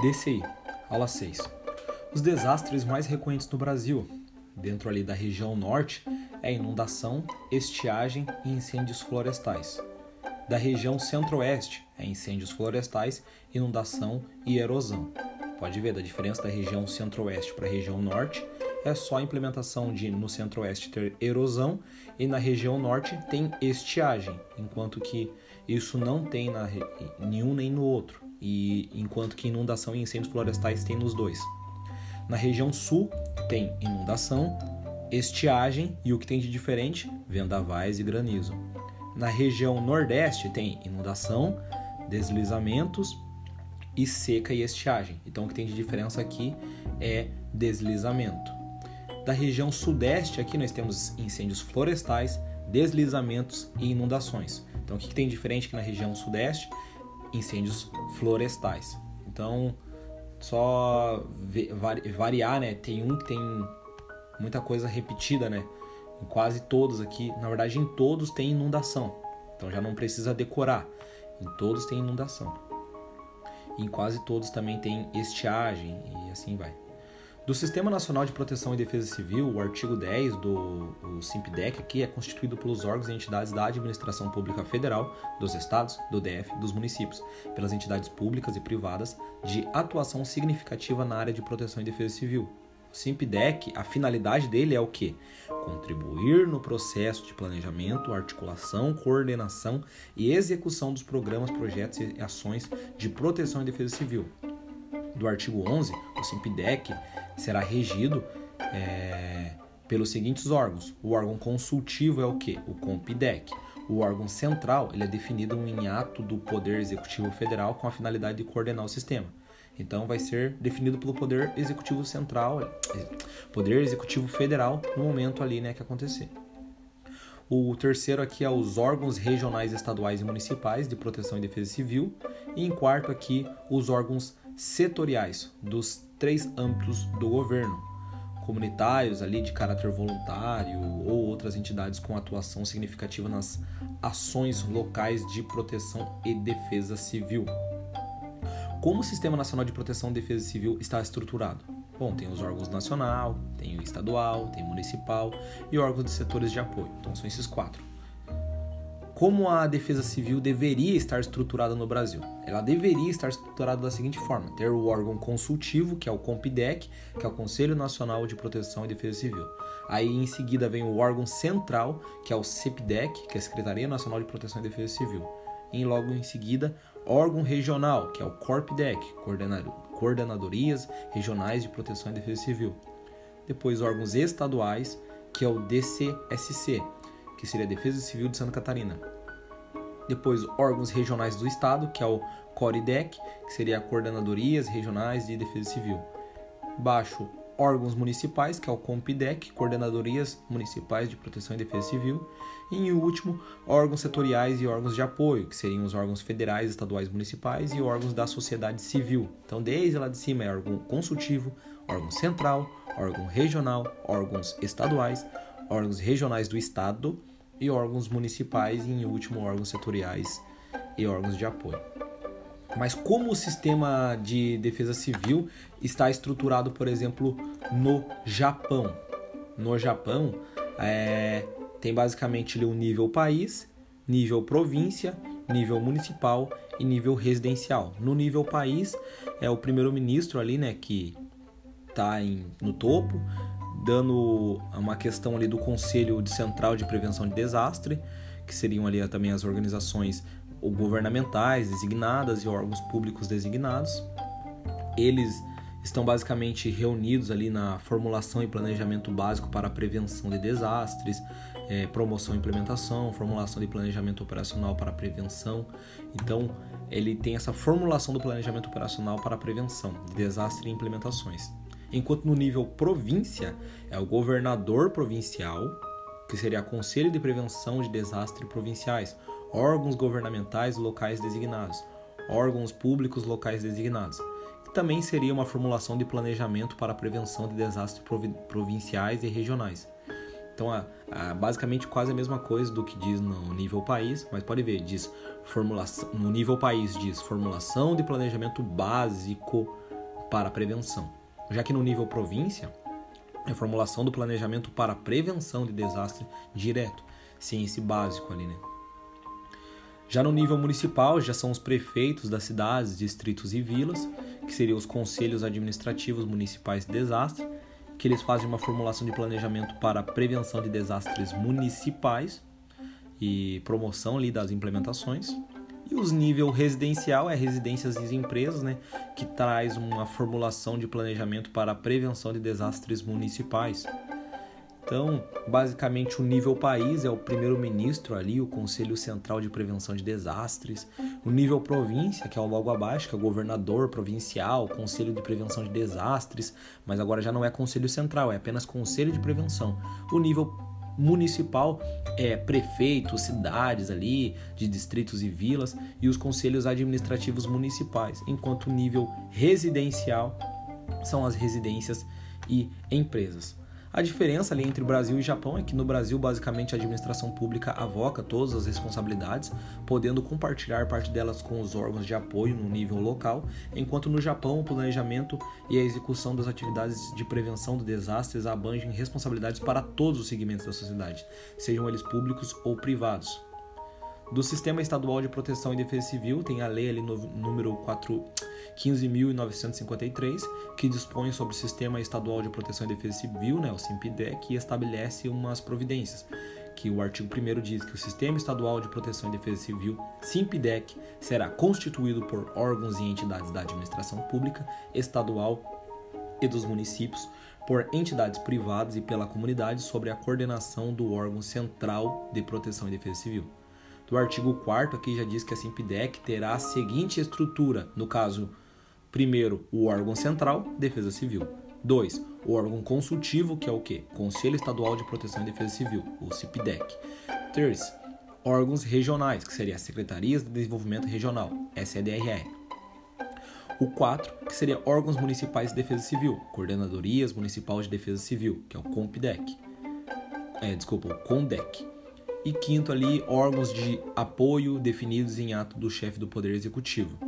DCI, aula 6. Os desastres mais recorrentes no Brasil, dentro ali da região norte, é inundação, estiagem e incêndios florestais. Da região centro-oeste, é incêndios florestais, inundação e erosão. Pode ver da diferença da região centro-oeste para a região norte, é só a implementação de no centro-oeste ter erosão e na região norte tem estiagem, enquanto que isso não tem na nenhum nem no outro e enquanto que inundação e incêndios florestais tem nos dois. Na região sul tem inundação, estiagem e o que tem de diferente, vendavais e granizo. Na região nordeste tem inundação, deslizamentos e seca e estiagem. Então o que tem de diferença aqui é deslizamento. Da região sudeste aqui nós temos incêndios florestais, deslizamentos e inundações. Então o que tem de diferente aqui na região sudeste? Incêndios florestais. Então, só variar, né? Tem um que tem muita coisa repetida, né? Em quase todos aqui, na verdade, em todos tem inundação. Então já não precisa decorar. Em todos tem inundação. Em quase todos também tem estiagem e assim vai. Do Sistema Nacional de Proteção e Defesa Civil, o artigo 10 do SIMPDEC aqui é constituído pelos órgãos e entidades da administração pública federal, dos estados, do DF, dos municípios, pelas entidades públicas e privadas de atuação significativa na área de proteção e defesa civil. O SIMPDEC, a finalidade dele é o quê? Contribuir no processo de planejamento, articulação, coordenação e execução dos programas, projetos e ações de proteção e defesa civil, do artigo 11, o SIMPDEC será regido é, pelos seguintes órgãos. O órgão consultivo é o que? O COMPIDEC. O órgão central ele é definido em ato do Poder Executivo Federal com a finalidade de coordenar o sistema. Então vai ser definido pelo Poder Executivo Central, Poder Executivo Federal no momento ali, né, que acontecer. O terceiro aqui é os órgãos regionais, estaduais e municipais de proteção e defesa civil. E em quarto aqui, os órgãos setoriais dos três âmbitos do governo, comunitários ali de caráter voluntário ou outras entidades com atuação significativa nas ações locais de proteção e defesa civil. Como o Sistema Nacional de Proteção e Defesa Civil está estruturado? Bom, tem os órgãos nacional, tem o estadual, tem o municipal e órgãos de setores de apoio. Então são esses quatro como a defesa civil deveria estar estruturada no Brasil. Ela deveria estar estruturada da seguinte forma: ter o órgão consultivo, que é o COMPIDEC, que é o Conselho Nacional de Proteção e Defesa Civil. Aí em seguida vem o órgão central, que é o CEPDEC, que é a Secretaria Nacional de Proteção e Defesa Civil. E logo em seguida, órgão regional, que é o CORPDEC, Coordenadorias Regionais de Proteção e Defesa Civil. Depois órgãos estaduais, que é o DCSC, que seria a Defesa Civil de Santa Catarina. Depois, órgãos regionais do Estado, que é o CORIDEC, que seria Coordenadorias Regionais de Defesa Civil. Baixo, órgãos municipais, que é o COMPIDEC, Coordenadorias Municipais de Proteção e Defesa Civil. E, em último, órgãos setoriais e órgãos de apoio, que seriam os órgãos federais, estaduais, municipais e órgãos da sociedade civil. Então, desde lá de cima é órgão consultivo, órgão central, órgão regional, órgãos estaduais, órgãos regionais do Estado e órgãos municipais e, em último, órgãos setoriais e órgãos de apoio. Mas como o sistema de defesa civil está estruturado, por exemplo, no Japão? No Japão, é, tem basicamente o nível país, nível província, nível municipal e nível residencial. No nível país, é o primeiro-ministro ali, né, que está no topo, dando uma questão ali do Conselho de Central de Prevenção de Desastre, que seriam ali também as organizações governamentais designadas e órgãos públicos designados. Eles estão basicamente reunidos ali na formulação e planejamento básico para a prevenção de desastres, é, promoção e implementação, formulação de planejamento operacional para a prevenção. Então, ele tem essa formulação do planejamento operacional para a prevenção de desastre e implementações enquanto no nível província é o governador provincial, que seria Conselho de Prevenção de Desastres Provinciais, órgãos governamentais locais designados, órgãos públicos locais designados, que também seria uma formulação de planejamento para a prevenção de desastres provinciais e regionais. Então, é basicamente quase a mesma coisa do que diz no nível país, mas pode ver, diz formulação, no nível país diz formulação de planejamento básico para a prevenção. Já que no nível província, é formulação do planejamento para prevenção de desastre direto, ciência básico ali, né? Já no nível municipal, já são os prefeitos das cidades, distritos e vilas, que seriam os conselhos administrativos municipais de desastre, que eles fazem uma formulação de planejamento para prevenção de desastres municipais e promoção ali das implementações. E os nível residencial é residências e empresas, né, que traz uma formulação de planejamento para a prevenção de desastres municipais. Então, basicamente, o nível país é o primeiro-ministro ali, o Conselho Central de Prevenção de Desastres. O nível província, que é o logo abaixo, que é o governador provincial, Conselho de Prevenção de Desastres, mas agora já não é Conselho Central, é apenas Conselho de Prevenção. O nível municipal é prefeitos, cidades ali, de distritos e vilas, e os conselhos administrativos municipais, enquanto o nível residencial são as residências e empresas. A diferença ali entre o Brasil e Japão é que no Brasil, basicamente, a administração pública avoca todas as responsabilidades, podendo compartilhar parte delas com os órgãos de apoio no nível local, enquanto no Japão o planejamento e a execução das atividades de prevenção de desastres abrangem responsabilidades para todos os segmentos da sociedade, sejam eles públicos ou privados. Do Sistema Estadual de Proteção e Defesa Civil, tem a lei ali no número 4 15.953, que dispõe sobre o Sistema Estadual de Proteção e Defesa Civil, né, o SIMPDEC, e estabelece umas providências. Que o artigo 1 diz que o Sistema Estadual de Proteção e Defesa Civil, SIMPDEC, será constituído por órgãos e entidades da administração pública, estadual e dos municípios, por entidades privadas e pela comunidade sobre a coordenação do órgão central de proteção e defesa civil. Do artigo 4 aqui já diz que a SIMPDEC terá a seguinte estrutura, no caso Primeiro, o órgão central, Defesa Civil. 2. O órgão consultivo, que é o quê? Conselho Estadual de Proteção e Defesa Civil, o CIPDEC. 3. Órgãos regionais, que seria a Secretarias de Desenvolvimento Regional, SEDRR. O 4, que seria órgãos municipais de defesa civil, Coordenadorias Municipal de Defesa Civil, que é o COMPDEC. É, desculpa, o CONDEC. E quinto ali, órgãos de apoio definidos em ato do chefe do Poder Executivo.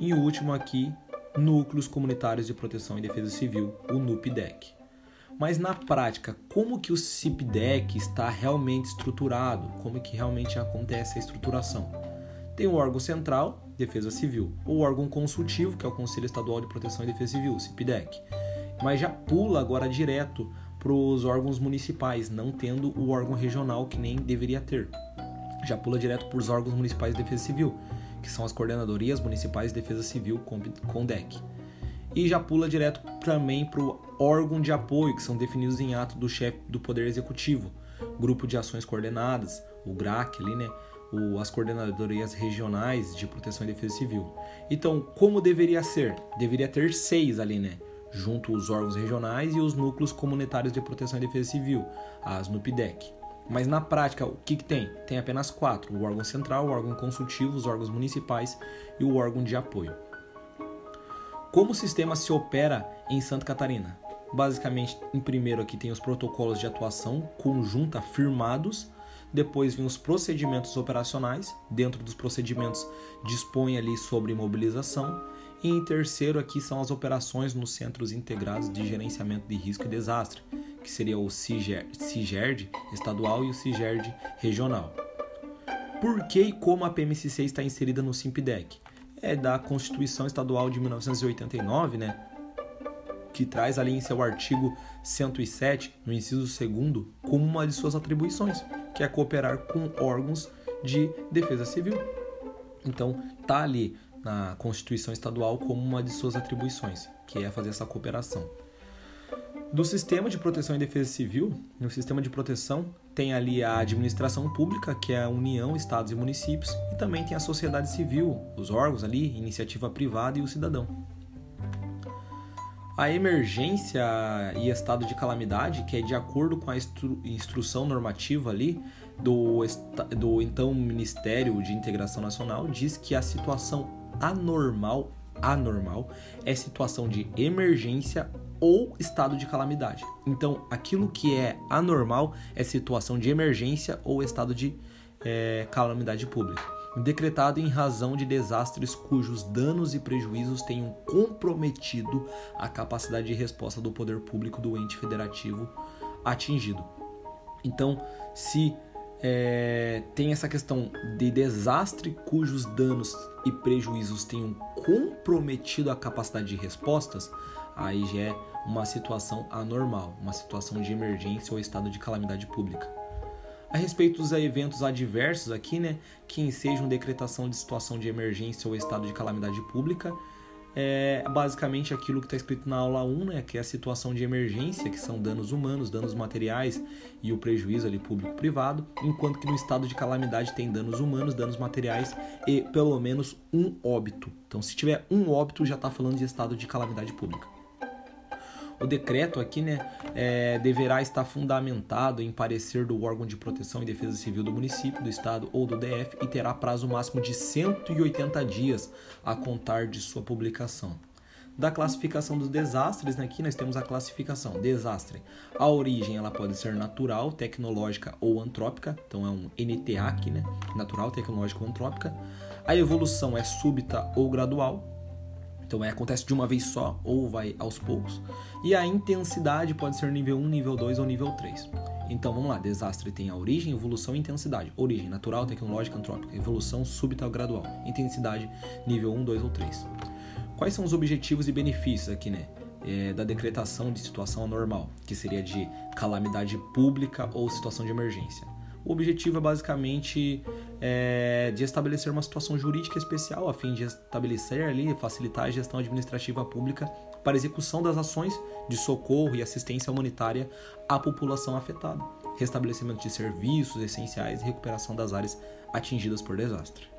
E o último aqui, Núcleos Comunitários de Proteção e Defesa Civil, o NUPDEC. Mas na prática, como que o CIPDEC está realmente estruturado? Como que realmente acontece a estruturação? Tem o órgão central, Defesa Civil, o órgão consultivo, que é o Conselho Estadual de Proteção e Defesa Civil, CIPDEC. Mas já pula agora direto para os órgãos municipais, não tendo o órgão regional que nem deveria ter. Já pula direto para os órgãos municipais de defesa civil, que são as Coordenadorias Municipais de Defesa Civil, CONDEC. E já pula direto também para o órgão de apoio, que são definidos em ato do chefe do Poder Executivo, Grupo de Ações Coordenadas, o GRAC ali, né? As Coordenadorias Regionais de Proteção e Defesa Civil. Então, como deveria ser? Deveria ter seis ali, né? Junto os órgãos regionais e os núcleos comunitários de proteção e defesa civil, as NUPDEC. Mas na prática, o que, que tem? Tem apenas quatro: o órgão central, o órgão consultivo, os órgãos municipais e o órgão de apoio. Como o sistema se opera em Santa Catarina? Basicamente, em primeiro aqui tem os protocolos de atuação conjunta firmados, depois vem os procedimentos operacionais, dentro dos procedimentos dispõe ali sobre mobilização, e em terceiro aqui são as operações nos Centros Integrados de Gerenciamento de Risco e Desastre, que seria o CIGERD estadual e o CIGERD regional. Por que e como a PMCC está inserida no SIMPDEC? É da Constituição Estadual de 1989, né? que traz ali em seu artigo 107, no inciso 2 como uma de suas atribuições, que é cooperar com órgãos de defesa civil. Então, tá ali na Constituição Estadual como uma de suas atribuições, que é fazer essa cooperação. Do sistema de proteção e defesa civil, no sistema de proteção tem ali a administração pública, que é a União, Estados e municípios, e também tem a sociedade civil, os órgãos ali, iniciativa privada e o cidadão. A emergência e estado de calamidade, que é de acordo com a instru instrução normativa ali do, do então Ministério de Integração Nacional, diz que a situação anormal, anormal é situação de emergência ou estado de calamidade. Então, aquilo que é anormal é situação de emergência ou estado de é, calamidade pública. decretado em razão de desastres cujos danos e prejuízos tenham comprometido a capacidade de resposta do poder público do ente federativo atingido. Então, se é, tem essa questão de desastre cujos danos e prejuízos tenham comprometido a capacidade de respostas, aí já é uma situação anormal, uma situação de emergência ou estado de calamidade pública. A respeito dos eventos adversos aqui, né, que ensejam decretação de situação de emergência ou estado de calamidade pública, é basicamente aquilo que está escrito na aula 1, né, que é a situação de emergência, que são danos humanos, danos materiais e o prejuízo ali público-privado, enquanto que no estado de calamidade tem danos humanos, danos materiais e pelo menos um óbito. Então, se tiver um óbito, já está falando de estado de calamidade pública. O decreto aqui né, é, deverá estar fundamentado em parecer do órgão de proteção e defesa civil do município, do estado ou do DF e terá prazo máximo de 180 dias a contar de sua publicação. Da classificação dos desastres, né, aqui nós temos a classificação desastre. A origem ela pode ser natural, tecnológica ou antrópica, então é um NTA aqui, né? Natural, tecnológica ou antrópica. A evolução é súbita ou gradual, então é, acontece de uma vez só ou vai aos poucos. E a intensidade pode ser nível 1, nível 2 ou nível 3. Então vamos lá, desastre tem a origem, evolução e intensidade. Origem natural, tecnológica, antrópica. Evolução súbita ou gradual. Intensidade nível 1, 2 ou 3. Quais são os objetivos e benefícios aqui, né? É, da decretação de situação anormal, que seria de calamidade pública ou situação de emergência. O objetivo é basicamente é, de estabelecer uma situação jurídica especial a fim de estabelecer ali, facilitar a gestão administrativa pública para execução das ações de socorro e assistência humanitária à população afetada, restabelecimento de serviços essenciais e recuperação das áreas atingidas por desastre.